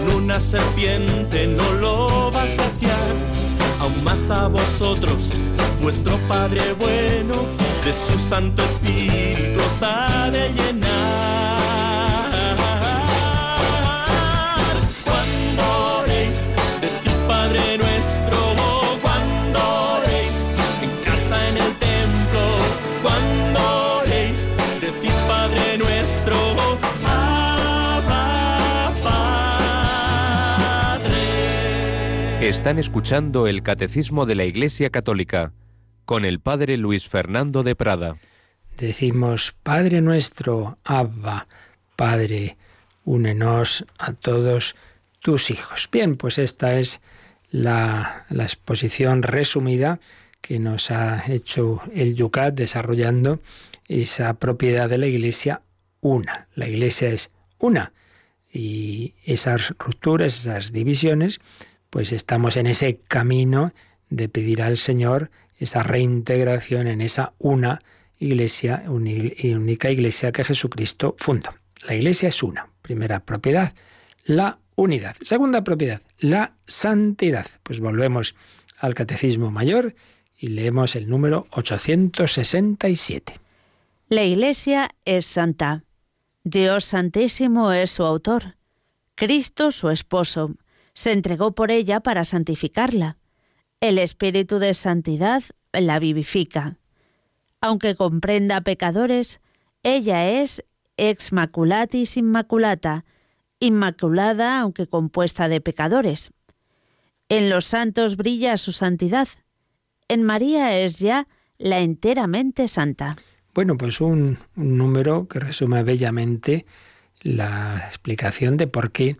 con una serpiente no lo va a saciar. Aún más a vosotros, vuestro Padre bueno, de su Santo Espíritu os ha de llenar. Están escuchando el Catecismo de la Iglesia Católica con el Padre Luis Fernando de Prada. Decimos, Padre nuestro, Abba, Padre, únenos a todos tus hijos. Bien, pues esta es la, exposición resumida que nos ha hecho el Yucat desarrollando esa propiedad de la Iglesia una. La Iglesia es una. Y esas rupturas, esas divisiones, pues estamos en ese camino de pedir al Señor esa reintegración en esa una iglesia, única iglesia que Jesucristo fundó. La iglesia es una. Primera propiedad, la unidad. Segunda propiedad, la santidad. Pues volvemos al Catecismo Mayor y leemos el número 867. La iglesia es santa. Dios Santísimo es su autor. Cristo su esposo se entregó por ella para santificarla. El Espíritu de Santidad la vivifica. Aunque comprenda pecadores, ella es ex maculatis inmaculata, inmaculada aunque compuesta de pecadores. En los santos brilla su santidad. En María es ya la enteramente santa. Bueno, pues un, un número que resume bellamente la explicación de por qué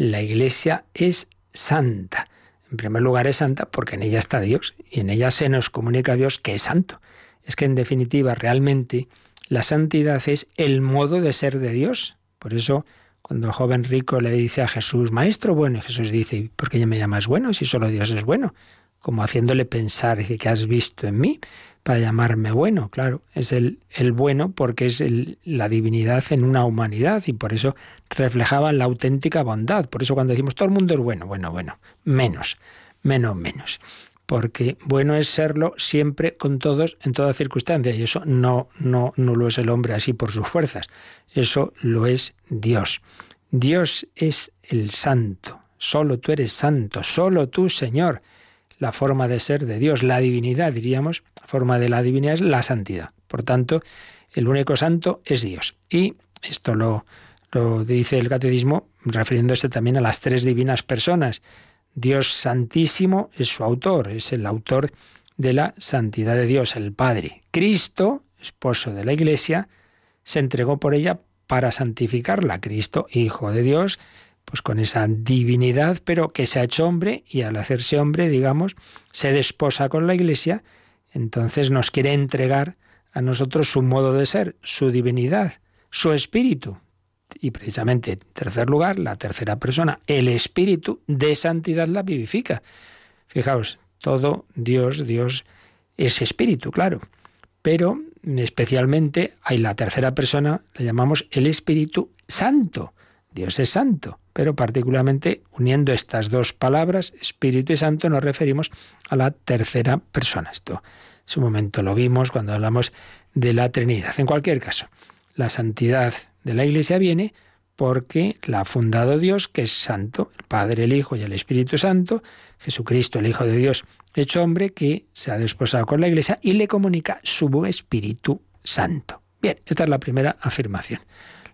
la Iglesia es santa. En primer lugar es santa porque en ella está Dios y en ella se nos comunica a Dios que es santo. Es que en definitiva realmente la santidad es el modo de ser de Dios. Por eso cuando el joven rico le dice a Jesús, Maestro bueno, Jesús dice, ¿por qué me llamas bueno si solo Dios es bueno? Como haciéndole pensar, dice, ¿qué has visto en mí para llamarme bueno? Claro, es el, el bueno porque es la divinidad en una humanidad y por eso reflejaba la auténtica bondad. Por eso cuando decimos todo el mundo es bueno, bueno, bueno, menos, menos, menos porque bueno es serlo siempre con todos en toda circunstancia y eso no no no lo es el hombre así por sus fuerzas, eso lo es Dios. Dios es el santo, solo tú eres santo, solo tú, Señor. La forma de ser de Dios, la divinidad, diríamos, forma de la divinidad es la santidad. Por tanto, el único santo es Dios. Y esto lo, lo dice el catecismo refiriéndose también a las tres divinas personas Dios Santísimo es su autor, es el autor de la santidad de Dios, el Padre. Cristo, esposo de la Iglesia, se entregó por ella para santificarla. Cristo, Hijo de Dios, pues con esa divinidad, pero que se ha hecho hombre y al hacerse hombre, digamos, se desposa con la Iglesia, entonces nos quiere entregar a nosotros su modo de ser, su divinidad, su espíritu, y precisamente, en tercer lugar, la tercera persona, el Espíritu de santidad la vivifica. Fijaos, todo Dios, Dios es Espíritu, claro. Pero especialmente hay la tercera persona, la llamamos el Espíritu Santo. Dios es santo, pero particularmente uniendo estas dos palabras, Espíritu y Santo, nos referimos a la tercera persona. Esto en su momento lo vimos cuando hablamos de la Trinidad. En cualquier caso, la santidad de la Iglesia viene porque la ha fundado Dios, que es santo, el Padre, el Hijo y el Espíritu Santo, Jesucristo, el Hijo de Dios, hecho hombre, que se ha desposado con la Iglesia y le comunica su Espíritu Santo. Bien, esta es la primera afirmación.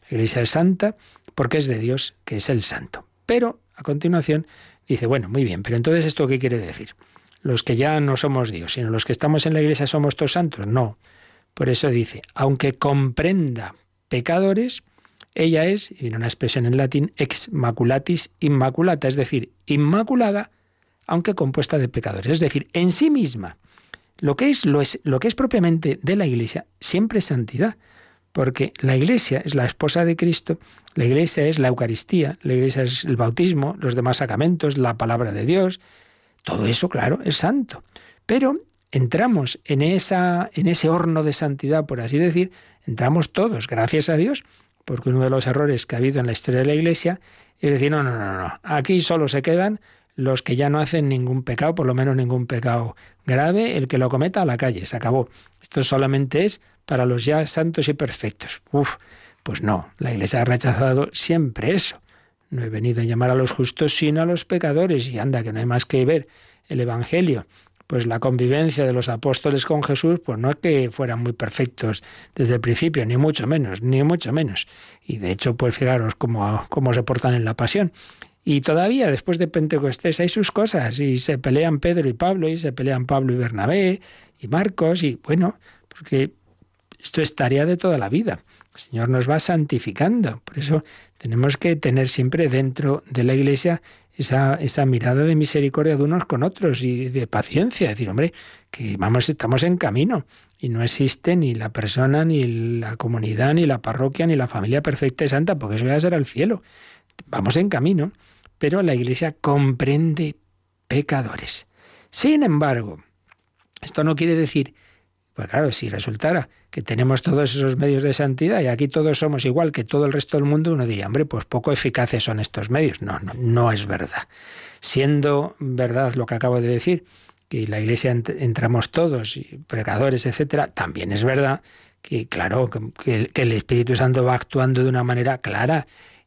La Iglesia es santa porque es de Dios, que es el santo. Pero, a continuación, dice, bueno, muy bien, pero entonces esto qué quiere decir? Los que ya no somos Dios, sino los que estamos en la Iglesia somos todos santos. No. Por eso dice, aunque comprenda pecadores, ella es, y viene una expresión en latín, ex maculatis inmaculata, es decir, inmaculada, aunque compuesta de pecadores. Es decir, en sí misma, lo que es, lo es, lo que es propiamente de la Iglesia siempre es santidad, porque la Iglesia es la esposa de Cristo, la Iglesia es la Eucaristía, la Iglesia es el bautismo, los demás sacramentos, la palabra de Dios, todo eso, claro, es santo. Pero entramos en, esa, en ese horno de santidad, por así decir, entramos todos, gracias a Dios, porque uno de los errores que ha habido en la historia de la Iglesia es decir, no, no, no, no, aquí solo se quedan los que ya no hacen ningún pecado, por lo menos ningún pecado grave, el que lo cometa a la calle, se acabó. Esto solamente es para los ya santos y perfectos. Uf, pues no, la Iglesia ha rechazado siempre eso. No he venido a llamar a los justos, sino a los pecadores, y anda, que no hay más que ver el Evangelio pues la convivencia de los apóstoles con Jesús, pues no es que fueran muy perfectos desde el principio, ni mucho menos, ni mucho menos. Y de hecho, pues fijaros cómo, cómo se portan en la pasión. Y todavía después de Pentecostés hay sus cosas, y se pelean Pedro y Pablo, y se pelean Pablo y Bernabé, y Marcos, y bueno, porque esto es tarea de toda la vida. El Señor nos va santificando. Por eso tenemos que tener siempre dentro de la Iglesia esa, esa mirada de misericordia de unos con otros y de paciencia, decir, hombre, que vamos, estamos en camino y no existe ni la persona, ni la comunidad, ni la parroquia, ni la familia perfecta y santa, porque eso va a ser cielo. Vamos en camino, pero la Iglesia comprende pecadores. Sin embargo, esto no quiere decir pues claro, si resultara que tenemos todos esos medios de santidad y aquí todos somos igual que todo el resto del mundo, uno diría, hombre, pues poco eficaces son estos medios. No, no, no es verdad. Siendo verdad lo que acabo de decir, que la iglesia entramos todos, pecadores, etcétera, también es verdad que, claro, que, que el Espíritu Santo va actuando de una manera clara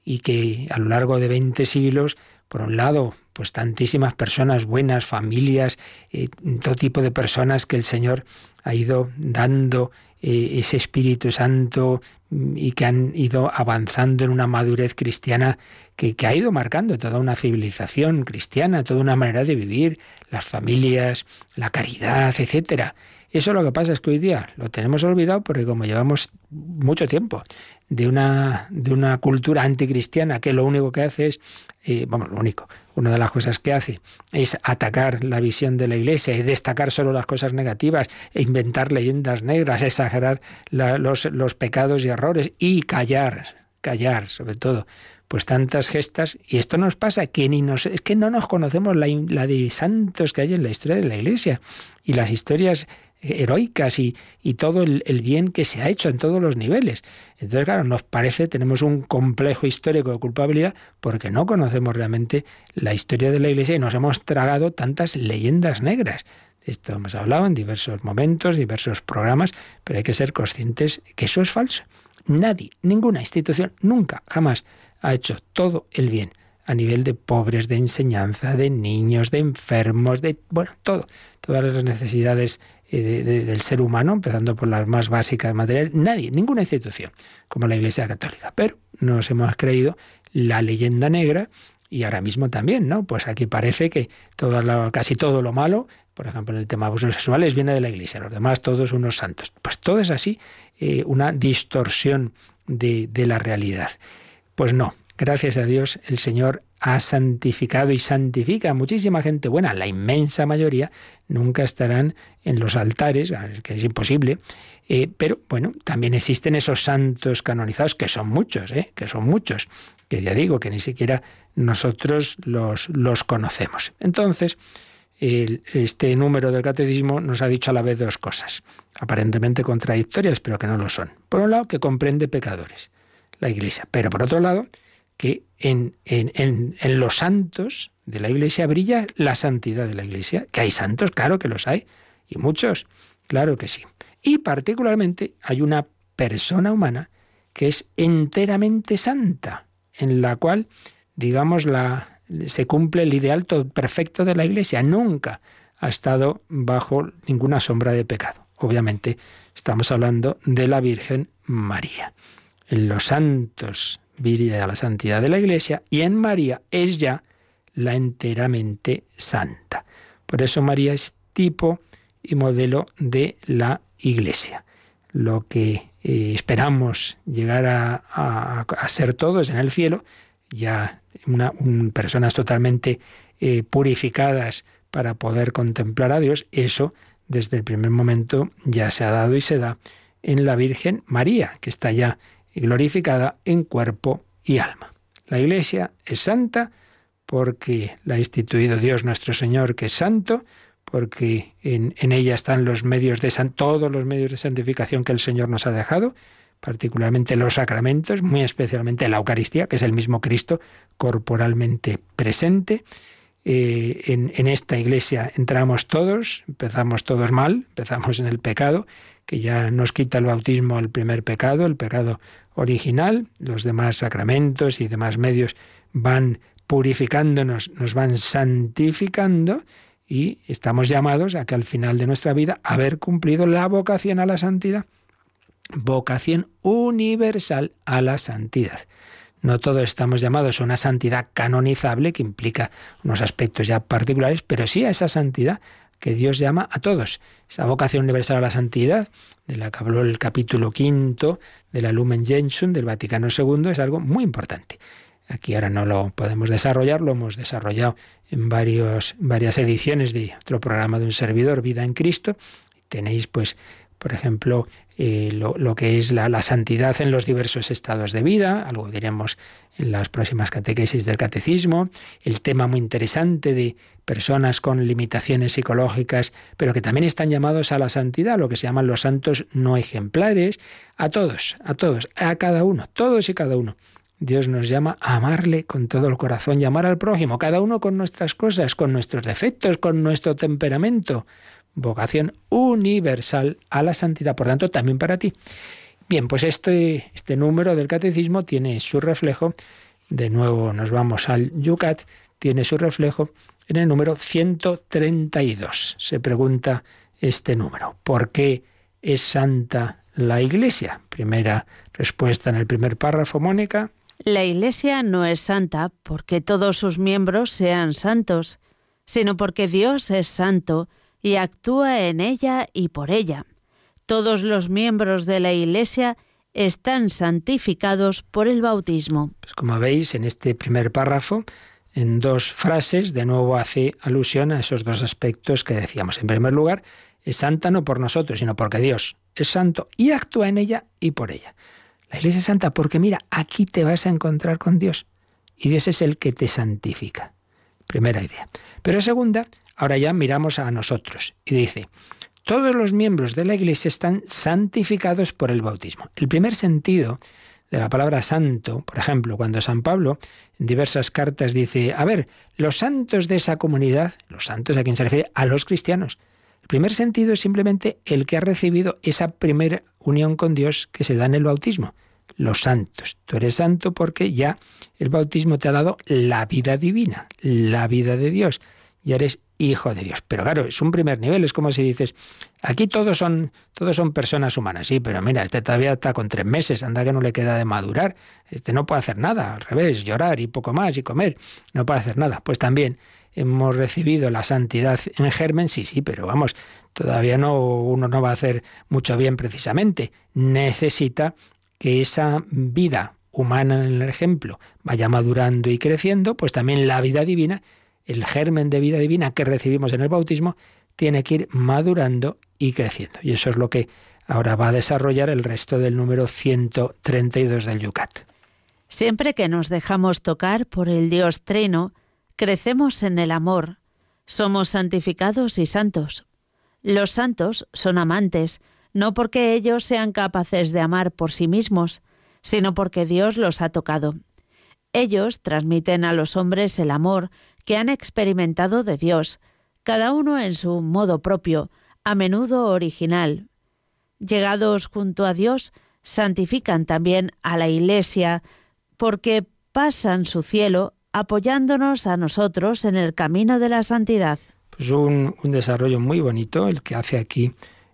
y que a lo largo de 20 siglos por un lado, pues tantísimas personas buenas, familias, eh, todo tipo de personas que el Señor ha ido dando eh, ese Espíritu Santo mm, y que han ido avanzando en una madurez cristiana que, que, ha ido marcando toda una civilización cristiana, toda una manera de vivir, las familias, la caridad, etcétera. Eso lo que pasa es que hoy día lo tenemos olvidado porque como llevamos mucho tiempo de una, de una cultura anticristiana que lo único que hace es, eh, vamos, lo único, una de las cosas que hace es atacar la visión de la Iglesia y destacar solo las cosas negativas, e inventar leyendas negras, exagerar los, los pecados y errores y callar, callar sobre todo pues tantas gestas, y esto nos pasa, que ni nos, es que no nos conocemos la, la, de santos que hay en la historia de la Iglesia, y las historias heroicas y, todo el, el, bien que se ha hecho en todos los niveles. Entonces, claro, nos parece, tenemos un complejo histórico de culpabilidad porque no conocemos realmente la historia de la Iglesia y nos hemos tragado tantas leyendas negras. Esto hemos hablado en diversos momentos, diversos programas, pero hay que ser conscientes que eso es falso. Nadie, ninguna institución, nunca, jamás ha hecho todo el bien a nivel de pobres, de enseñanza, de niños, de enfermos, de, bueno, todo, todas las necesidades eh, del ser humano, empezando por las más básicas materiales, nadie, ninguna institución como la Iglesia Católica. Pero nos hemos creído la leyenda negra y ahora mismo también, ¿no? Pues aquí parece que todo casi todo lo malo, por ejemplo en el tema de abusos sexuales, viene de la Iglesia, los demás todos unos santos. Pues todo es así, eh, una distorsión de, de la realidad. Pues no, gracias a Dios el Señor ha santificado y santifica a muchísima gente buena, la inmensa mayoría nunca estarán en los altares, que es imposible, eh, pero bueno, también existen esos santos canonizados, que son muchos, ¿eh? que son muchos, que ya digo que ni siquiera nosotros los, los conocemos. Entonces, este número del catecismo nos ha dicho a la vez dos cosas, aparentemente contradictorias, pero que no lo son. Por un lado, que comprende pecadores la Iglesia. Pero por otro lado, que en, en, en, los santos de la Iglesia brilla la santidad de la Iglesia. Que hay santos, claro que los hay, y muchos, claro que sí. Y particularmente hay una persona humana que es enteramente santa, en la cual, digamos, la, se cumple el ideal perfecto de la Iglesia. Nunca ha estado bajo ninguna sombra de pecado. Obviamente estamos hablando de la Virgen María en los santos a la santidad de la Iglesia y en María es ya la enteramente santa. Por eso María es tipo y modelo de la Iglesia. Lo que eh, esperamos llegar a, ser todos en el cielo, ya personas totalmente eh, purificadas para poder contemplar a Dios, eso desde el primer momento ya se ha dado y se da en la Virgen María, que está ya y glorificada en cuerpo y alma. La Iglesia es santa porque la ha instituido Dios nuestro Señor, que es santo, porque en, ella están los medios de todos los medios de santificación que el Señor nos ha dejado, particularmente los sacramentos, muy especialmente la Eucaristía, que es el mismo Cristo corporalmente presente. Eh, en, en, esta iglesia entramos todos, empezamos todos mal, empezamos en el pecado, que ya nos quita el bautismo el primer pecado, el pecado original, los demás sacramentos y demás medios van purificándonos, nos van santificando y estamos llamados a que al final de nuestra vida haber cumplido la vocación a la santidad, vocación universal a la santidad. No todos estamos llamados a una santidad canonizable que implica unos aspectos ya particulares, pero sí a esa santidad que Dios llama a todos. Esa vocación universal a la santidad, de la que habló el capítulo quinto de la Lumen Gentium del Vaticano II, es algo muy importante. Aquí ahora no lo podemos desarrollar, lo hemos desarrollado en varios, varias ediciones de otro programa de un servidor, Vida en Cristo. Tenéis, pues, por ejemplo, eh, lo, que es la, la, santidad en los diversos estados de vida, algo diremos en las próximas catequesis del catecismo, el tema muy interesante de personas con limitaciones psicológicas, pero que también están llamados a la santidad, lo que se llaman los santos no ejemplares, a todos, a todos, a cada uno, todos y cada uno. Dios nos llama a amarle con todo el corazón, llamar al prójimo, cada uno con nuestras cosas, con nuestros defectos, con nuestro temperamento, vocación universal a la santidad, por tanto, también para ti. Bien, pues este, este número del catecismo tiene su reflejo, de nuevo nos vamos al Yucat, tiene su reflejo en el número 132. Se pregunta este número, ¿por qué es santa la Iglesia? Primera respuesta en el primer párrafo, Mónica. La Iglesia no es santa porque todos sus miembros sean santos, sino porque Dios es santo y actúa en ella y por ella. Todos los miembros de la Iglesia están santificados por el bautismo. Pues como veis, en este primer párrafo en dos frases, de nuevo hace alusión a esos dos aspectos que decíamos. En primer lugar, es santa no por nosotros, sino porque Dios es santo y actúa en ella y por ella. La Iglesia es santa porque mira, aquí te vas a encontrar con Dios y Dios es el que te santifica. Primera idea. Pero segunda, ahora ya miramos a nosotros y dice, todos los miembros de la Iglesia están santificados por el bautismo. El primer sentido de la palabra santo, por ejemplo, cuando San Pablo en diversas cartas dice, a ver, los santos de esa comunidad, los santos a quien se refiere, a los cristianos. El primer sentido es simplemente el que ha recibido esa primera unión con Dios que se da en el bautismo. Los santos. Tú eres santo porque ya el bautismo te ha dado la vida divina, la vida de Dios. Ya eres hijo de Dios. Pero claro, es un primer nivel, es como si dices, aquí todos son, todos son personas humanas, sí, pero mira, este todavía está con tres meses, anda que no le queda de madurar, este no puede hacer nada, al revés, llorar y poco más y comer, no puede hacer nada. Pues también hemos recibido la santidad en germen, sí, sí, pero vamos, todavía no, uno no va a hacer mucho bien precisamente. Necesita que esa vida humana en el ejemplo vaya madurando y creciendo, pues también la vida divina el germen de vida divina que recibimos en el bautismo tiene que ir madurando y creciendo. Y eso es lo que ahora va a desarrollar el resto del número 132 del Yucat. Siempre que nos dejamos tocar por el Dios Trino, crecemos en el amor, somos santificados y santos. Los santos son amantes, no porque ellos sean capaces de amar por sí mismos, sino porque Dios los ha tocado. Ellos transmiten a los hombres el amor que han experimentado de Dios, cada uno en su modo propio, a menudo original. Llegados junto a Dios, santifican también a la Iglesia, porque pasan su cielo apoyándonos a nosotros en el camino de la santidad. Pues un, un desarrollo muy bonito el que hace aquí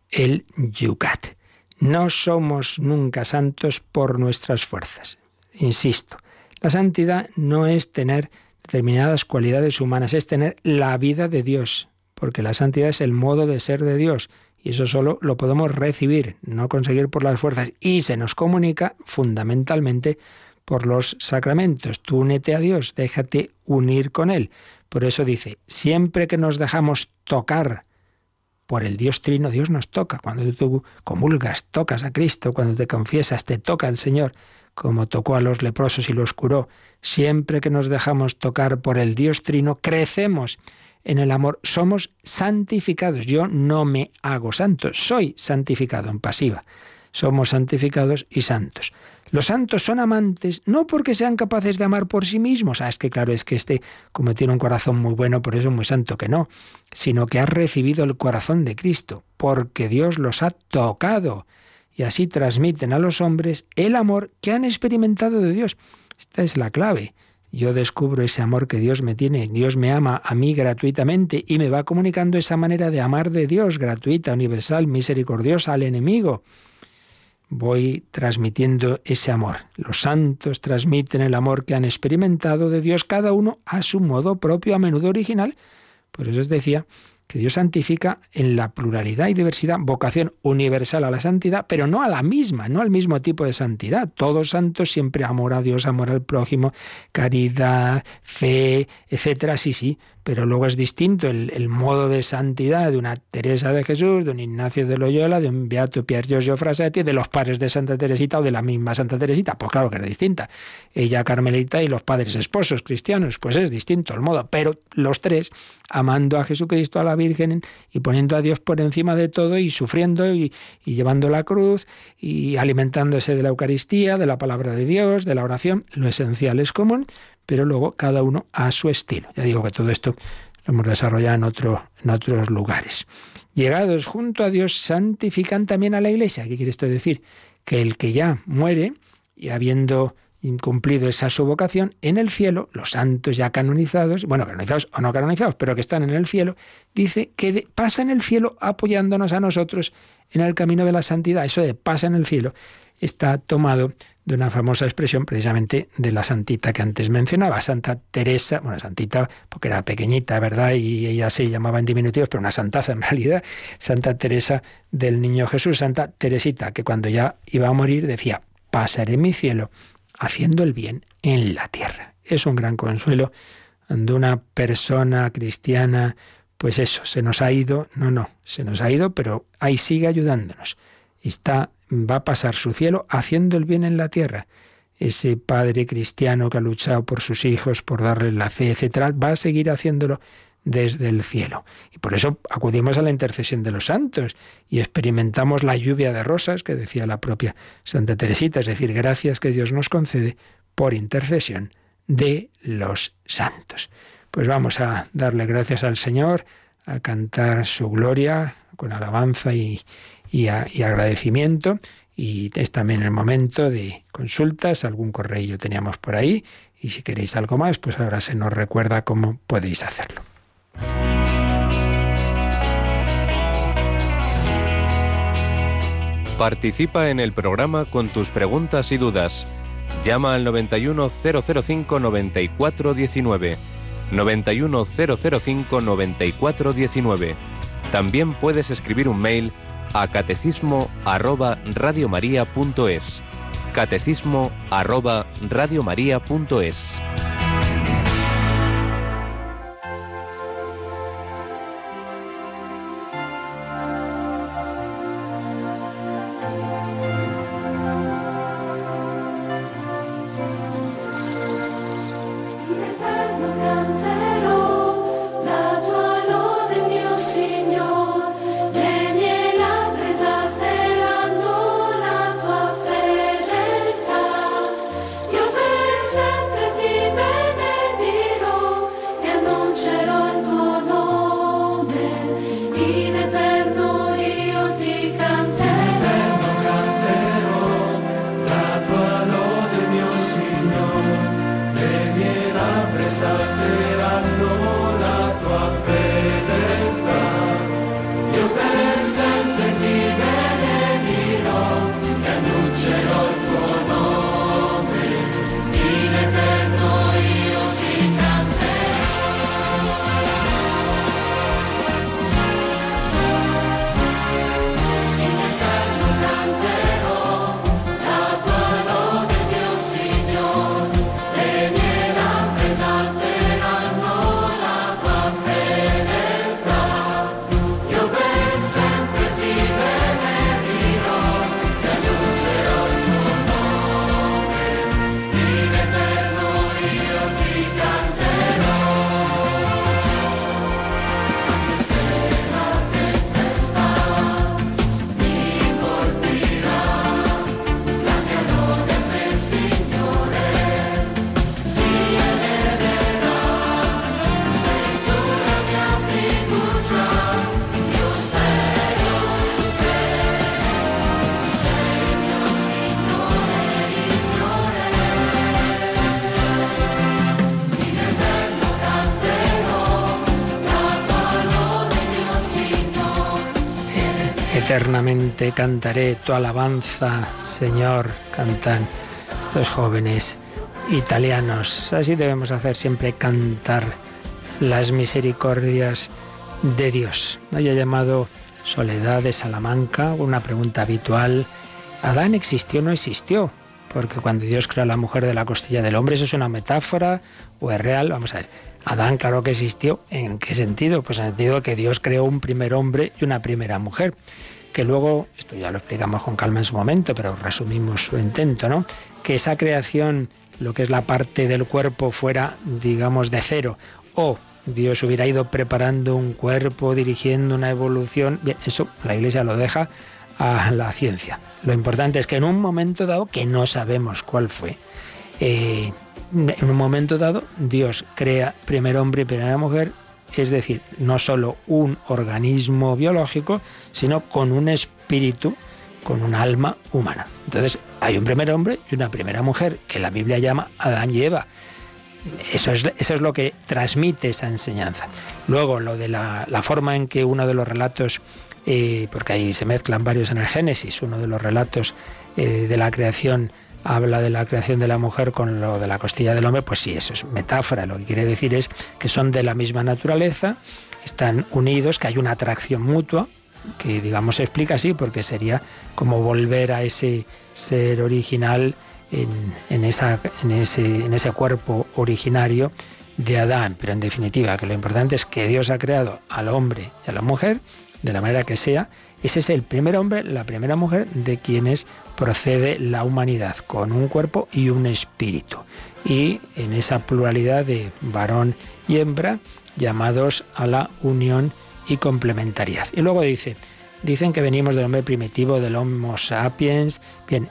el Yucat. No somos nunca santos por nuestras fuerzas. Insisto, la santidad no es tener determinadas cualidades humanas, es tener la vida de Dios, porque la santidad es el modo de ser de Dios. Y eso solo lo podemos recibir, no conseguir por las fuerzas. Y se nos comunica fundamentalmente por los sacramentos. Tú únete a Dios, déjate unir con Él. Por eso dice, siempre que nos dejamos tocar por el Dios Trino, Dios nos toca. Cuando tú comulgas, tocas a Cristo, cuando te confiesas, te toca el Señor como tocó a los leprosos y los curó. Siempre que nos dejamos tocar por el Dios Trino, crecemos en el amor, somos santificados. Yo no me hago santo, soy santificado en pasiva. Somos santificados y santos. Los santos son amantes no porque sean capaces de amar por sí mismos, ah, es que claro, es que este, como tiene un corazón muy bueno, por eso es muy santo que no, sino que ha recibido el corazón de Cristo, porque Dios los ha tocado y así transmiten a los hombres el amor que han experimentado de Dios. Esta es la clave. Yo descubro ese amor que Dios me tiene. Dios me ama a mí gratuitamente y me va comunicando esa manera de amar de Dios, gratuita, universal, misericordiosa al enemigo. Voy transmitiendo ese amor. Los santos transmiten el amor que han experimentado de Dios, cada uno a su modo propio, a menudo original. Por eso os decía que Dios santifica en la pluralidad y diversidad, vocación universal a la santidad, pero no a la misma, no al mismo tipo de santidad. Todos santos siempre amor a Dios, amor al prójimo, caridad, fe, etcétera, sí, sí, pero luego es distinto el, modo de santidad de una Teresa de Jesús, de un Ignacio de Loyola, de un Beato Pier Giorgio Frasetti, de los padres de Santa Teresita o de la misma Santa Teresita. Pues claro que es distinta. Ella carmelita y los padres esposos cristianos, pues es distinto el modo, pero los tres amando a Jesucristo, a la Virgen y poniendo a Dios por encima de todo y sufriendo y, llevando la cruz y alimentándose de la Eucaristía, de la palabra de Dios, de la oración, lo esencial es común, pero luego cada uno a su estilo. Ya digo que todo esto lo hemos desarrollado en, en otros lugares. Llegados junto a Dios, santifican también a la Iglesia. ¿Qué quiere esto decir? Que el que ya muere y habiendo incumplido esa su vocación, en el cielo, los santos ya canonizados, bueno, canonizados o no canonizados, pero que están en el cielo, dice que pasa en el cielo apoyándonos a nosotros en el camino de la santidad. Eso de pasa en el cielo está tomado de una famosa expresión precisamente de la santita que antes mencionaba, Santa Teresa, bueno, santita porque era pequeñita, ¿verdad? Y ella se llamaba en diminutivos, pero una santaza en realidad, Santa Teresa del Niño Jesús, Santa Teresita, que cuando ya iba a morir decía, pasaré mi cielo haciendo el bien en la tierra. Es un gran consuelo cuando una persona cristiana, pues eso, se nos ha ido, no, no, se nos ha ido, pero ahí sigue ayudándonos. Está, va a pasar su cielo haciendo el bien en la tierra. Ese padre cristiano que ha luchado por sus hijos, por darles la fe, etcétera, va a seguir haciéndolo desde el cielo. Y por eso acudimos a la intercesión de los santos y experimentamos la lluvia de rosas que decía la propia Santa Teresita, es decir, gracias que Dios nos concede por intercesión de los santos. Pues vamos a darle gracias al Señor, a cantar su gloria con alabanza y, y, agradecimiento. Y es también el momento de consultas, algún correo teníamos por ahí. Y si queréis algo más, pues ahora se nos recuerda cómo podéis hacerlo. Participa en el programa con tus preguntas y dudas. Llama al 91005 9419. 91005 9419. También puedes escribir un mail a catecismo arroba. Catecismo arroba. Eternamente cantaré tu alabanza, Señor, cantan estos jóvenes italianos. Así debemos hacer siempre cantar las misericordias de Dios. Hoy he llamado Soledad de Salamanca, una pregunta habitual. ¿Adán existió o no existió? Porque cuando Dios crea a la mujer de la costilla del hombre, ¿eso es una metáfora o es real? Vamos a ver. Adán, claro que existió. ¿En qué sentido? Pues en el sentido que Dios creó un primer hombre y una primera mujer que luego, esto ya lo explicamos con calma en su momento, pero resumimos su intento, ¿no? Que esa creación, lo que es la parte del cuerpo, fuera, digamos, de cero, o Dios hubiera ido preparando un cuerpo, dirigiendo una evolución, bien, eso la Iglesia lo deja a la ciencia. Lo importante es que en un momento dado, que no sabemos cuál fue, eh, en un momento dado Dios crea primer hombre y primera mujer, es decir, no solo un organismo biológico, sino con un espíritu, con un alma humana. Entonces, hay un primer hombre y una primera mujer, que la Biblia llama Adán y Eva. Eso es, eso es lo que transmite esa enseñanza. Luego, lo de la, forma en que uno de los relatos, eh, porque ahí se mezclan varios en el Génesis, uno de los relatos eh, de la creación habla de la creación de la mujer con lo de la costilla del hombre, pues sí, eso es metáfora. Lo que quiere decir es que son de la misma naturaleza, están unidos, que hay una atracción mutua, que digamos se explica así, porque sería como volver a ese ser original en, esa, en, ese, en ese cuerpo originario de Adán. Pero en definitiva, que lo importante es que Dios ha creado al hombre y a la mujer de la manera que sea. Ese es el primer hombre, la primera mujer de quienes procede la humanidad, con un cuerpo y un espíritu. Y en esa pluralidad de varón y hembra, llamados a la unión y complementariedad. Y luego dice, dicen que venimos del hombre primitivo, del Homo sapiens. Bien,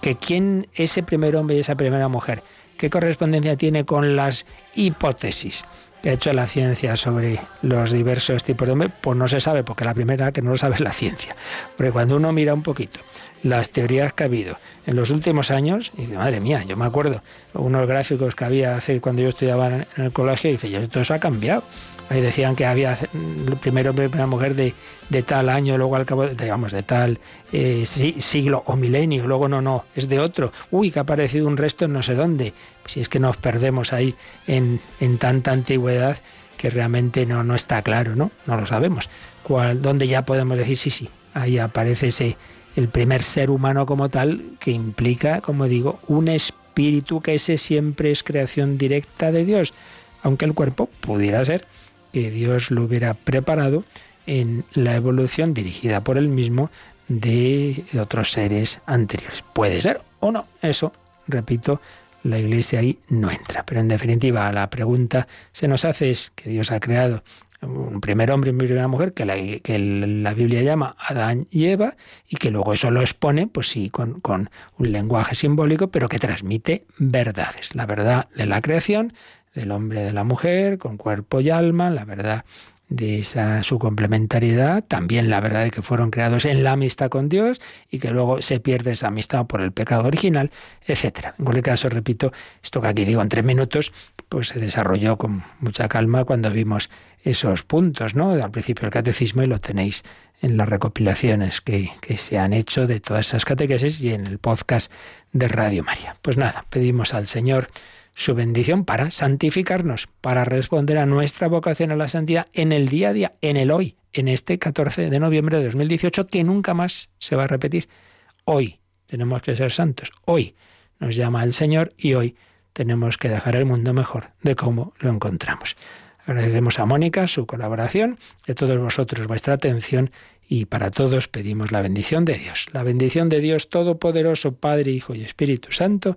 que quién, ese primer hombre y esa primera mujer, ¿qué correspondencia tiene con las hipótesis? Que ha hecho la ciencia sobre los diversos tipos de hombre, pues no se sabe, porque la primera que no lo sabe es la ciencia. Porque cuando uno mira un poquito las teorías que ha habido en los últimos años, y dice, madre mía, yo me acuerdo unos gráficos que había hace cuando yo estudiaba en el colegio, y dice, yo, todo eso ha cambiado. Ahí decían que había el primer hombre y mujer de, de, tal año, luego al cabo, de, digamos, de tal eh, siglo o milenio, luego no, no, es de otro. Uy, que ha aparecido un resto en no sé dónde. Si es que nos perdemos ahí en, en tanta antigüedad que realmente no, no está claro, ¿no? No lo sabemos. ¿Cuál, ¿Dónde ya podemos decir, sí, sí, ahí aparece ese el primer ser humano como tal, que implica, como digo, un espíritu que ese siempre es creación directa de Dios, aunque el cuerpo pudiera ser que Dios lo hubiera preparado en la evolución dirigida por él mismo de otros seres anteriores. Puede ser o no, eso, repito, la Iglesia ahí no entra. Pero en definitiva, la pregunta se nos hace es que Dios ha creado un primer hombre y una primera mujer, que la, que la Biblia llama Adán y Eva, y que luego eso lo expone, pues sí, con, con un lenguaje simbólico, pero que transmite verdades. La verdad de la creación, del hombre y de la mujer, con cuerpo y alma, la verdad de esa su complementariedad, también la verdad de que fueron creados en la amistad con Dios y que luego se pierde esa amistad por el pecado original, etcétera. En cualquier caso, repito, esto que aquí digo en tres minutos, pues se desarrolló con mucha calma cuando vimos esos puntos, ¿no? Al principio del catecismo y lo tenéis en las recopilaciones que, que se han hecho de todas esas catequesis y en el podcast de Radio María. Pues nada, pedimos al Señor su bendición para santificarnos, para responder a nuestra vocación a la santidad en el día a día, en el hoy, en este 14 de noviembre de 2018, que nunca más se va a repetir. Hoy tenemos que ser santos, hoy nos llama el Señor y hoy tenemos que dejar el mundo mejor de cómo lo encontramos. Agradecemos a Mónica su colaboración, de todos vosotros vuestra atención y para todos pedimos la bendición de Dios. La bendición de Dios Todopoderoso, Padre, Hijo y Espíritu Santo,